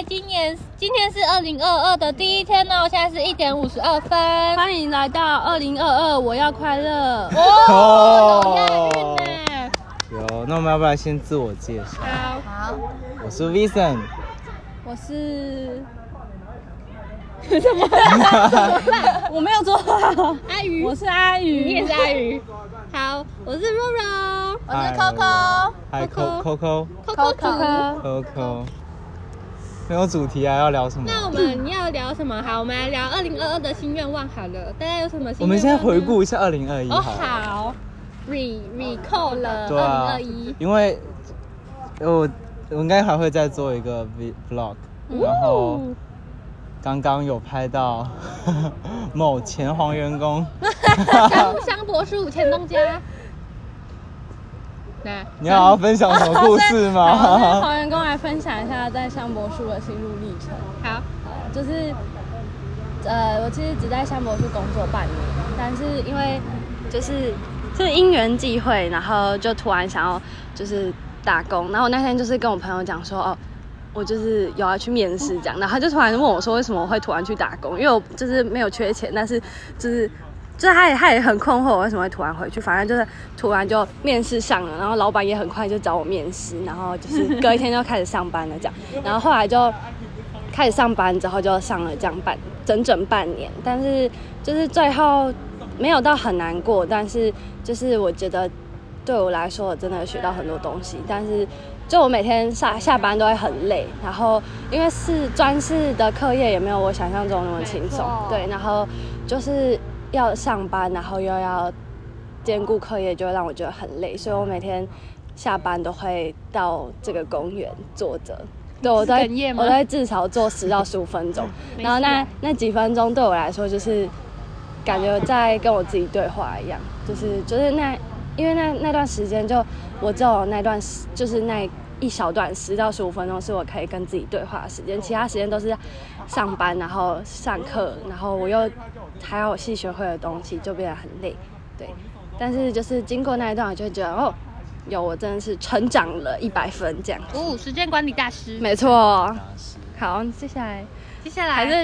嗨，今年今天是二零二二的第一天哦，现在是一点五十二分。欢迎来到二零二二，我要快乐。哦，有押韵呢。有，那我们要不要先自我介绍？好，我是 Vincent，我是我没有做话，阿鱼，我是阿你也宇是。阿鱼。好，我是若若我是 Coco，没有主题啊，要聊什么？那我们要聊什么？好，我们来聊二零二二的新愿望好了。大家有什么新？我们现在回顾一下二零二一哦，好，re recall 了二零二一。因为我我应该还会再做一个 v vlog，然后哦刚刚有拍到 某前黄员工，香香柏树前东家。来，你要好好分享什么故事吗？黄员工来分享一下在香柏树的心路历程。好，呃，就是呃，我其实只在香柏树工作半年，但是因为就是是因缘际会，然后就突然想要就是打工，然后我那天就是跟我朋友讲说，哦，我就是有要去面试这样，然后他就突然问我说，为什么我会突然去打工？因为我就是没有缺钱，但是就是。就是他也他也很困惑，我为什么会突然回去？反正就是突然就面试上了，然后老板也很快就找我面试，然后就是隔一天就开始上班了这样。然后后来就开始上班之后就上了这样半整整半年，但是就是最后没有到很难过，但是就是我觉得对我来说我真的学到很多东西，但是就我每天下下班都会很累，然后因为是专四的课业也没有我想象中那么轻松，对，然后就是要上班，然后又要兼顾课业，就会让我觉得很累，所以我每天下班都会到这个公园坐着。对，我在我在至少坐十到十五分钟，然后那那几分钟对我来说就是感觉在跟我自己对话一样，就是就是那因为那那段时间就我只有那段时就是那一小段十到十五分钟是我可以跟自己对话的时间，其他时间都是上班，然后上课，然后我又还有系学会的东西，就变得很累，对。但是就是经过那一段，我就会觉得哦，有我真的是成长了一百分这样。哦，时间管理大师。没错，好，接下来接下来还是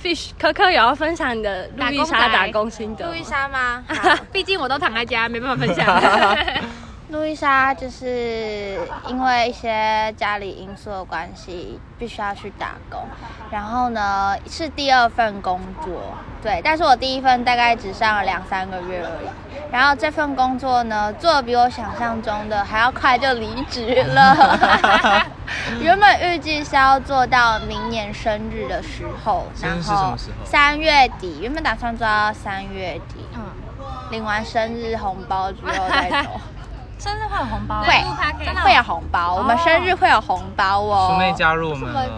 Fish 可可有要分享你的路易莎打工心得吗路易莎吗？好 毕竟我都躺在家，没办法分享。路易莎就是因为一些家里因素的关系，必须要去打工。然后呢，是第二份工作，对，但是我第一份大概只上了两三个月而已。然后这份工作呢，做的比我想象中的还要快，就离职了。原本预计是要做到明年生日的时候，生日然后是什么时候三月底，原本打算做到三月底，嗯，领完生日红包之后再走。生日会有红包会会有红包，我们生日会有红包哦。淑妹加入我们了，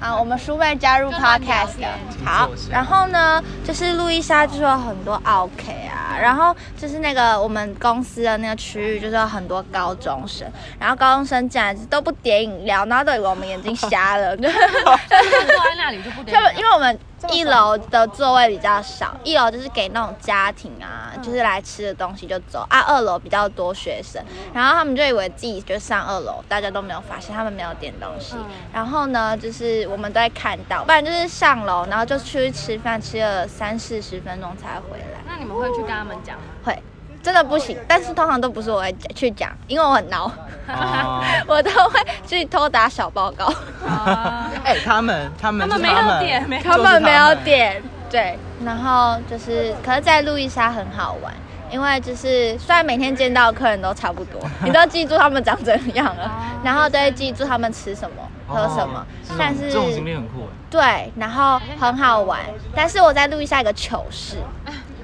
啊，我们书妹加入 podcast 的，好然后呢，就是路易莎就是有很多 OK 啊，然后就是那个我们公司的那个区域就是有很多高中生，然后高中生进来都不点饮料，然后都以为我们眼睛瞎了，就坐在那里就不点因为我们一楼的座位比较少，一楼就是给那种家庭啊，就是来吃的东西就走啊。二楼比较多学生，然后他们就以为自己就上二楼，大家都没有发现他们没有点东西。然后呢，就是我们都会看到，不然就是上楼，然后就出去吃饭，吃了三四十分钟才回来。那你们会去跟他们讲吗？会。真的不行，但是通常都不是我会去讲，因为我很孬，哦。我都会去偷打小报告。啊，哎，他们他们他们是没有点，他们没有点，对，然后就是，可是，在路易莎很好玩，因为就是虽然每天见到客人都差不多，你都记住他们长怎样了，然后都会记住他们吃什么、喝什么，哦但是这种经历很酷哎。对，然后很好玩。但是我在路易莎一个糗事，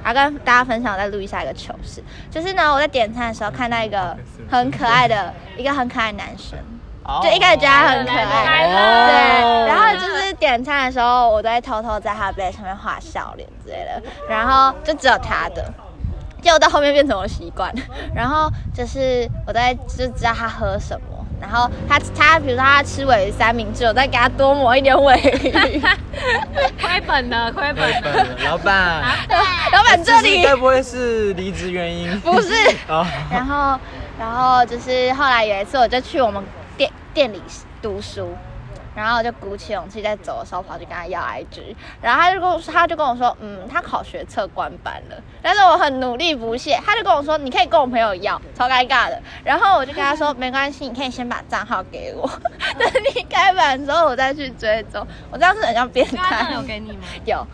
要跟大家分享我在路易莎一个糗事，就是呢，我在点餐的时候看到一个很可爱的一个很可爱的男生，哦。就一开始觉得他很可爱，对，哦然后就是点餐的时候，我都会偷偷在他杯上面画笑脸之类的，然后就只有他的。结果到后面变成我的习惯，然后就是我在就知道他喝什么，然后他他比如说他吃尾鱼三明治，我再给他多抹一点尾。鱼。亏本了，亏本老板，老板这里。该不会是离职原因？不是，哦，然后然后就是后来有一次我就去我们店店里读书，然后我就鼓起勇气在走的时候跑去跟他要 IG，然后他就跟我说，他就跟我说，嗯，他考学测官班了，但是我很努力不懈，他就跟我说，你可以跟我朋友要，超尴尬的。然后我就跟他说，没关系，你可以先把账号给我，等你开版之后我再去追踪。我这样是很像变态。有给你吗？有，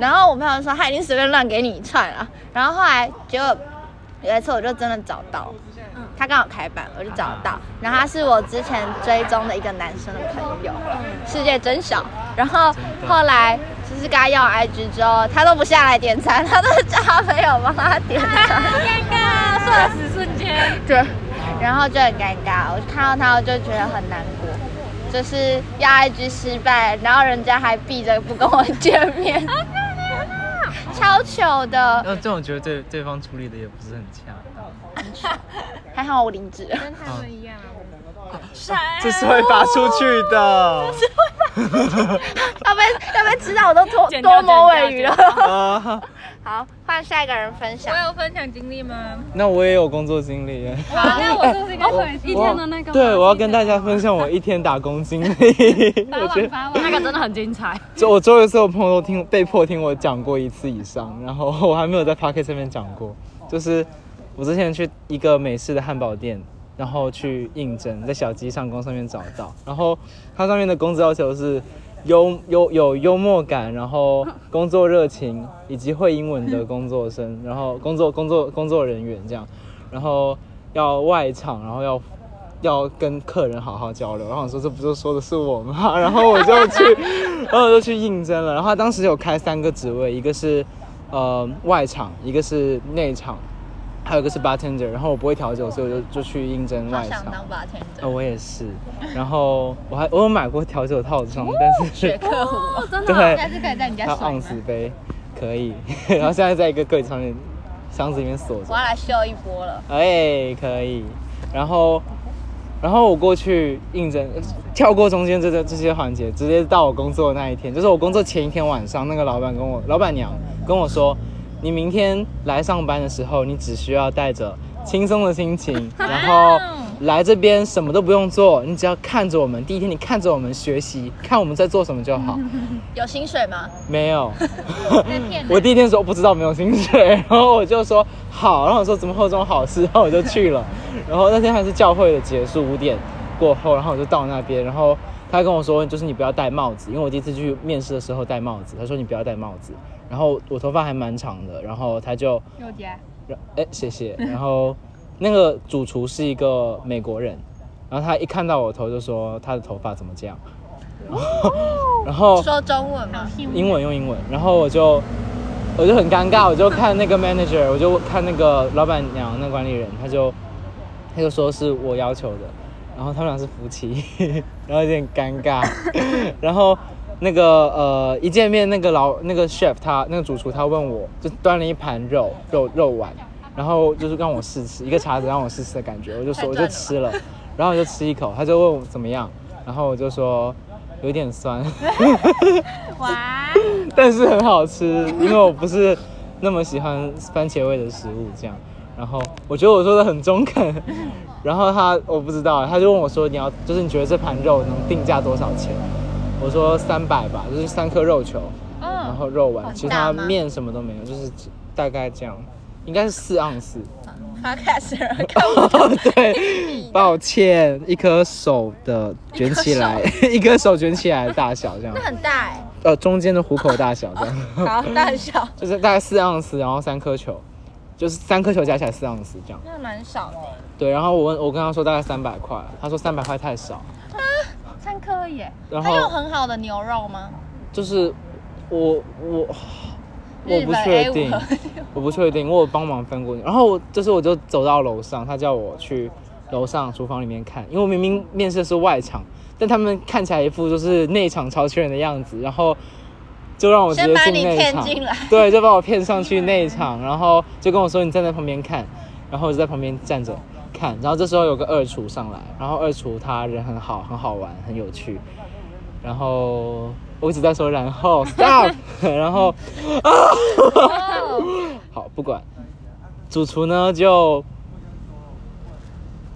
然后我朋友说他已经随便乱给你一串了，然后后来结果有一次我就真的找到，他刚好开版，我就找到，然后他是我之前追踪的一个男生的朋友，世界真小，然后后来就是跟他要 IG 之后，他都不下来点餐，他都是叫他朋友帮他点餐，尴尬，瞬时瞬间。对，然后就很尴尬，我看到他我就觉得很难过。就是要 IG 失败，然后人家还避着不跟我见面，超糗的。那这种觉得对对方处理的也不是很恰当，还好我离职了。跟他们一样啊。这是会发出去的。要被要被知道我都多剪掉多谋尾鱼了。啊，好，换下一个人分享我。有分享经历吗？那我也有工作经历耶。好，那我就是一个会一天的那个对，我要跟大家分享我一天打工经历。八我觉得万八万，那个真的很精彩。就我周围所有朋友都听被迫听我讲过一次以上，然后我还没有在 p o c k e t 上面讲过。就是我之前去一个美式的汉堡店，然后去应征，在小鸡上工上面找到，然后它上面的工资要求是幽幽有幽默感，然后工作热情以及会英文的工作生，然后工作工作工作人员这样，然后要外场，然后要要跟客人好好交流。然后我说这不就说的是我吗？然后我就去，然后我就去应征了。然后他当时有开三个职位，一个是呃外场，一个是内场，还有一个是 bartender。然后我不会调酒，所以我就就去应征外场。八天呃，我也是。然后我还我有买过调酒套装，但是客户。哦，真的对，下次可以在你家还有甩吗盎司杯可以。然后现在在一个柜子上面箱子里面锁着我。要来秀一波了。哎，可以。然后，然后我过去应征，跳过中间这个这些环节，直接到我工作的那一天，就是我工作前一天晚上，那个老板跟我，老板娘跟我说，你明天来上班的时候，你只需要带着轻松的心情，然后来这边什么都不用做，你只要看着我们，第一天你看着我们学习，看我们在做什么就好。有薪水吗？没有。我第一天说不知道没有薪水，然后我就说好，然后我说怎么会有这种好事，然后我就去了。然后那天还是教会的结束五点过后，然后我就到那边，然后他跟我说就是你不要戴帽子，因为我第一次去面试的时候戴帽子，他说你不要戴帽子。然后我头发还蛮长的，然后他就又加。然哎谢谢，然后那个主厨是一个美国人，然后他一看到我头就说他的头发怎么这样，然后说中文吗？英文用英文，然后我就我就很尴尬，我就看那个 manager，我就看那个老板娘那管理人，他就他就说是我要求的，然后他们俩是夫妻，然后有点尴尬，然后那个呃一见面那个老那个 chef 他那个主厨他问我就端了一盘肉肉肉丸，然后就是让我试吃一个叉子让我试吃的感觉，我就说我就吃了，然后我就吃一口，他就问我怎么样，然后我就说有点酸。哇，但是很好吃，因为我不是那么喜欢番茄味的食物，这样。然后我觉得我说的很中肯，然后他我不知道，他就问我说你要就是你觉得这盘肉能定价多少钱？我说三百吧，就是三颗肉球，然嗯，后肉丸，其他面什么都没有，就是大概这样，应该是四盎司。Podcast 看。对，抱歉，一颗手的卷起来，一颗手。卷起来的大小这样。那，很大哎、呃，中间的虎口大小这样。好，大小，就是大概四盎司，然后三颗球，就是三颗球加起来四盎司这样。那蛮少的、对，然后我问我跟他说大概三百块，他说三百块太少，三颗耶。然它有后很好的牛肉吗？就是我我我不确定，我不确定，我有帮忙分过，然后我就是我就走到楼上，他叫我去楼上厨房里面看，因为我明明面试的是外场，但他们看起来一副就是内场超缺人的样子，然后就让我直接先把你进内场，骗进来。对，就把我骗上去内场，然后就跟我说你站在旁边看，然后我就在旁边站着看，然后这时候有个二厨上来，然后二厨他人很好，很好玩，很有趣，然后我一直在说然后 stop，然后啊，好不管，主厨呢就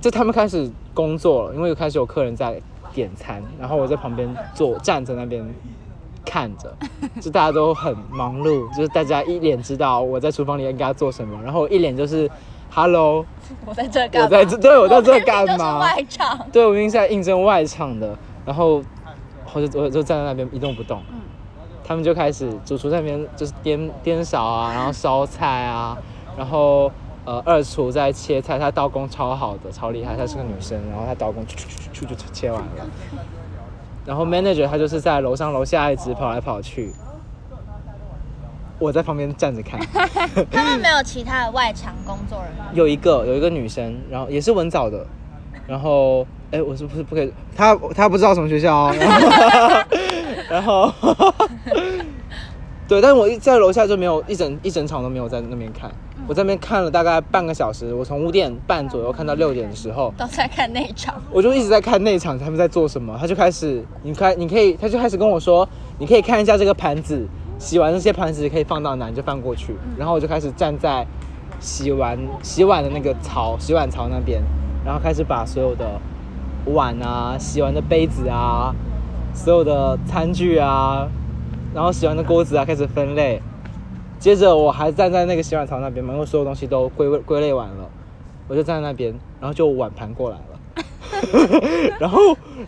就他们开始工作了，因为有开始有客人在点餐，然后我在旁边坐站在那边看着，就大家都很忙碌，就是大家一脸知道我在厨房里应该要做什么，然后一脸就是 “hello”，我在这干嘛？我在这，对我在这干就是嘛？外场。对，我明明是在应征外场的，然后我就我就站在那边一动不动。他们就开始主厨在那边就是颠颠勺啊，然后烧菜啊，然后呃二厨在切菜，她刀工超好的，超厉害，她是个女生，然后她刀工咻咻咻咻就切完了。然后 manager 他就是在楼上楼下一直跑来跑去，我在旁边站着看。他们没有其他的外场工作人员。有一个有一个女生，然后也是文藻的，然后哎，我是不是不可以？她她不知道什么学校、哦，然后对，但是我一在楼下就没有一整一整场都没有在那边看，我在那边看了大概半个小时，我从五点半左右看到六点的时候，都在看那一场，我就一直在看那场他们在做什么，他就开始，你开你可以，他就开始跟我说，你可以看一下这个盘子，洗完那些盘子可以放到哪，你就放过去。然后我就开始站在洗完洗碗的那个槽，洗碗槽那边，然后开始把所有的碗啊、洗完的杯子啊、所有的餐具啊，然后洗完的锅子啊开始分类。接着我还站在那个洗碗槽那边嘛，因为所有东西都归归类完了，我就站在那边，然后就碗盘过来了。然后，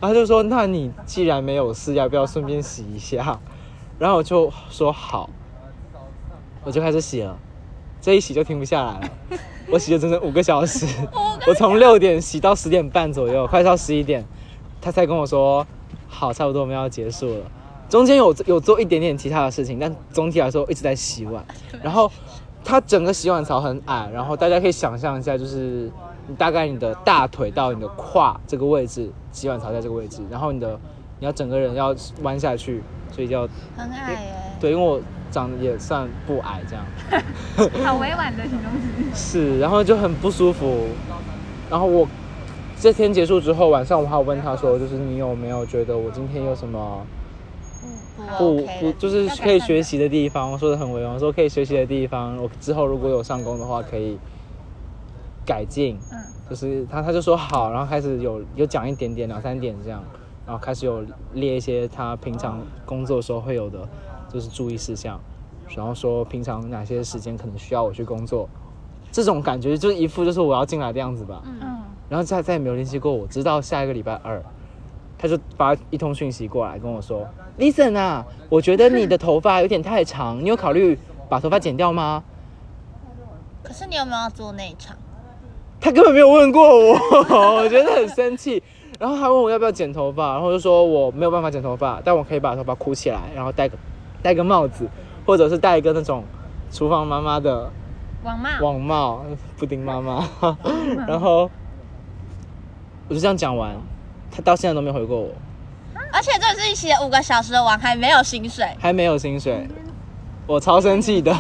然后就说：“那你既然没有事，要不要顺便洗一下？”然后我就说：“好。”我就开始洗了，这一洗就停不下来了。我洗了整整五个小时，我从六点洗到十点半左右，快到十一点，他才跟我说：“好，差不多我们要结束了。”中间有有做一点点其他的事情，但总体来说一直在洗碗。然后它整个洗碗槽很矮，然后大家可以想象一下，就是你大概你的大腿到你的胯这个位置，洗碗槽在这个位置，然后你的你要整个人要弯下去，所以叫很矮耶。对，因为我长得也算不矮，这样 好委婉的形容词。是，然后就很不舒服。然后我这天结束之后，晚上我还有问他说，就是你有没有觉得我今天有什么？不不不，就是可以学习的地方。我说的很委婉，我说可以学习的地方，我之后如果有上工的话，可以改进。嗯，就是他他就说好，然后开始有有讲一点点两三点这样，然后开始有列一些他平常工作的时候会有的，就是注意事项，然后说平常哪些时间可能需要我去工作，这种感觉就是一副就是我要进来的样子吧。嗯，然后再再也没有联系过我，直到下一个礼拜二，他就发一通讯息过来跟我说：“Listen 啊，我觉得你的头发有点太长，你有考虑把头发剪掉吗可是你有没有要做那一场？？”他根本没有问过我，我觉得很生气。然后他问我要不要剪头发，然后我就说我没有办法剪头发，但我可以把头发箍起来，然后戴个戴个帽子，或者是戴一个那种厨房妈妈的网帽，网帽，布丁妈妈。然后我就这样讲完，他到现在都没回过我。而且这是一写五个小时的网，还没有薪水。还没有薪水，我超生气的。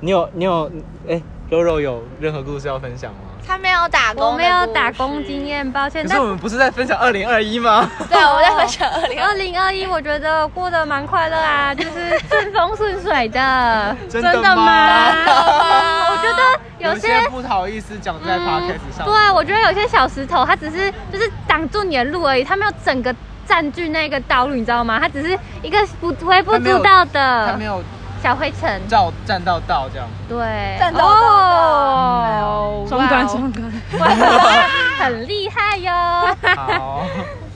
你有你有哎，柔柔有任何故事要分享吗？他没有打工，我没有打工经。验，抱歉。但可是我们不是在分享二零二一吗？对，我们在分享二零二零二一，我觉得过得蛮快乐啊，就是顺风顺水的。真的吗我觉得有些。不好意思讲在 podcast 上。对，啊我觉得有些小石头，它只是就是挡住你的路而已，它没有整个占据那个道路，你知道吗？它只是一个不微不足道的它没有小灰尘。照占到道这样。对，占到道哦，很厉害哟！好，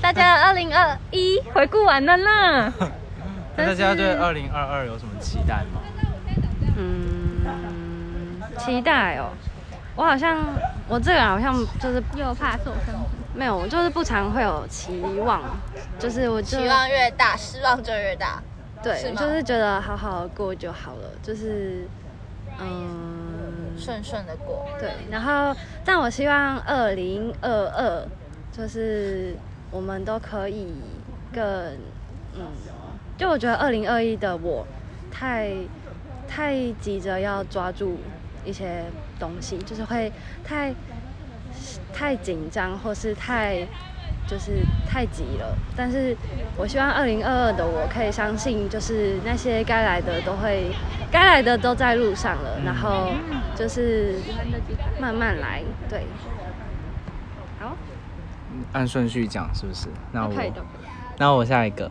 大家二零二一回顾完了呢。那大家对二零二二有什么期待吗？嗯，期待哦。我好像我这个人好像就是又怕受伤。没有，我就是不常会有期望，就是我就期望越大，失望就越大。是对，吗就是觉得好好的过就好了，就是嗯，顺顺的过。对，然后但我希望二零二二就是我们都可以更嗯，就我觉得二零二一的我太太急着要抓住一些东西，就是会太太紧张或是太。就是太急了，但是我希望二零二二的我可以相信，就是那些该来的都会，该来的都在路上了，然后就是慢慢来，对。好，按顺序讲，是不是？那我。那我下一个。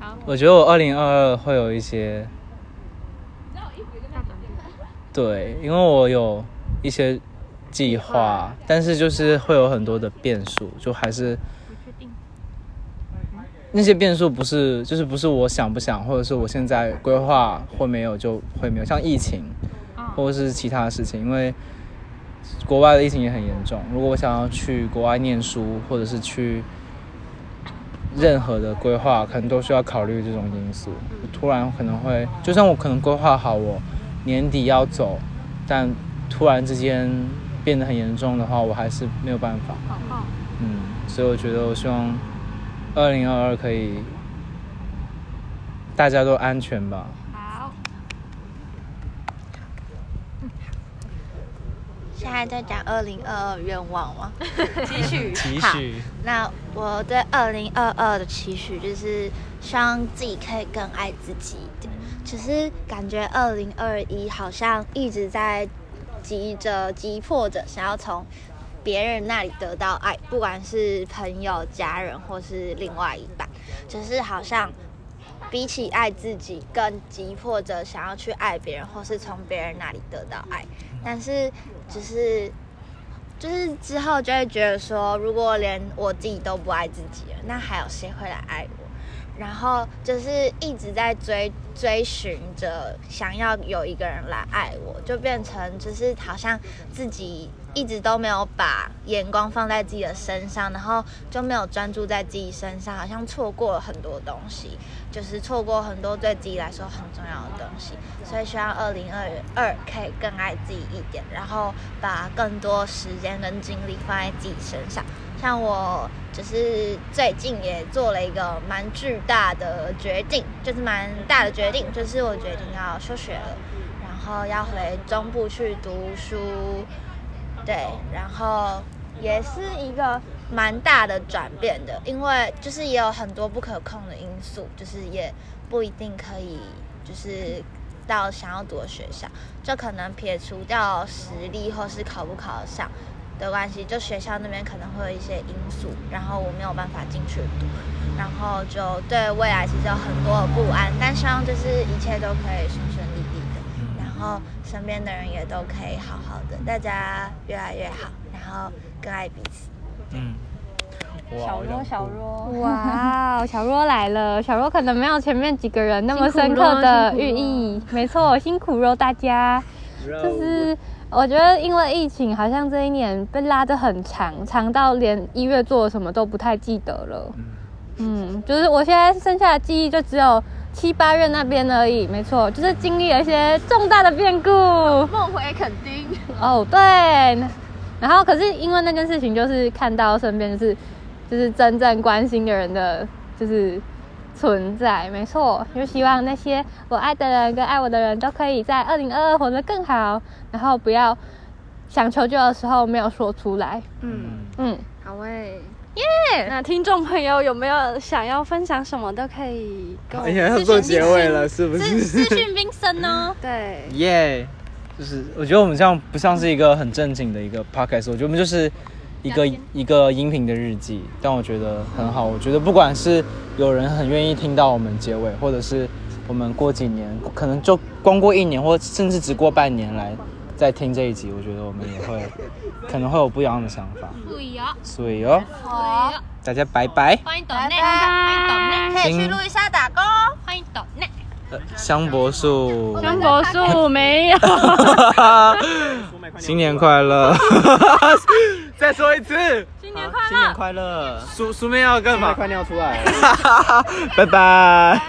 好，我觉得我二零二二会有一些，对，因为我有一些计划，但是就是会有很多的变数，就还是。那些变数不是，就是不是我想不想，或者是我现在规划会没有就会没有，像疫情或者是其他的事情，因为国外的疫情也很严重。如果我想要去国外念书，或者是去任何的规划，可能都需要考虑这种因素。突然可能会，就算我可能规划好我年底要走，但突然之间变得很严重的话，我还是没有办法。嗯，所以我觉得我希望二零二二可以大家都安全吧。好，现在在讲二零二二愿望吗？期许期好那我对二零二二的期许就是希望自己可以更爱自己一点。只是感觉二零二一好像一直在急着、急迫着想要从别人那里得到爱，不管是朋友、家人或是另外一半，只是好像比起爱自己，更急迫着想要去爱别人，或是从别人那里得到爱。但是只是就是之后就会觉得说，如果连我自己都不爱自己了，那还有谁会来爱我？然后就是一直在追追寻着，想要有一个人来爱我，就变成只是好像自己一直都没有把眼光放在自己的身上，然后就没有专注在自己身上，好像错过了很多东西，就是错过很多对自己来说很重要的东西。所以希望二零二二可以更爱自己一点，然后把更多时间跟精力放在自己身上。像我就是最近也做了一个蛮巨大的决定，就是蛮大的决定，就是我决定要休学了，然后要回中部去读书，对，然后也是一个蛮大的转变的，因为就是也有很多不可控的因素，就是也不一定可以就是到想要读的学校，就可能撇除掉实力或是考不考得上。的关系，就学校那边可能会有一些因素，然后我没有办法进去读，然后就对未来其实有很多的不安，但希望就是一切都可以顺顺利利的，然后身边的人也都可以好好的，大家越来越好，然后更爱彼此。嗯，小若，小若，哇，小若来了，小若可能没有前面几个人那么深刻的寓意，没错，辛苦喽大家，就是。我觉得因为疫情，好像这一年被拉得很长，长到连一月做什么都不太记得了。嗯，就是我现在剩下的记忆就只有七八月那边而已。没错，就是经历了一些重大的变故。梦回垦丁。哦，对。然后可是因为那件事情，就是看到身边就是就是真正关心的人的，就是。存在，没错，就希望那些我爱的人跟爱我的人都可以在二零二二活得更好，然后不要想求救的时候没有说出来。嗯嗯，好诶，耶！那听众朋友有没有想要分享什么都可以跟我哎呀，要做结尾了，是不是？是？资讯冰森哦。对，耶！就是我觉得我们这样不像是一个很正经的一个 podcast，我觉得我们就是。一个一个音频的日记，但我觉得很好。我觉得不管是有人很愿意听到我们结尾，或者是我们过几年，可能就光过一年，或甚至只过半年来再听这一集，我觉得我们也会可能会有不一样的想法。所以哦，所以哦，好，大家拜拜。欢迎抖内，欢迎抖内，可以去录一下打工。欢迎抖内。香柏树，香柏树没有。新年快乐！再说一次，新年快乐！新年快乐！书书面要干嘛？快尿出来了。拜拜。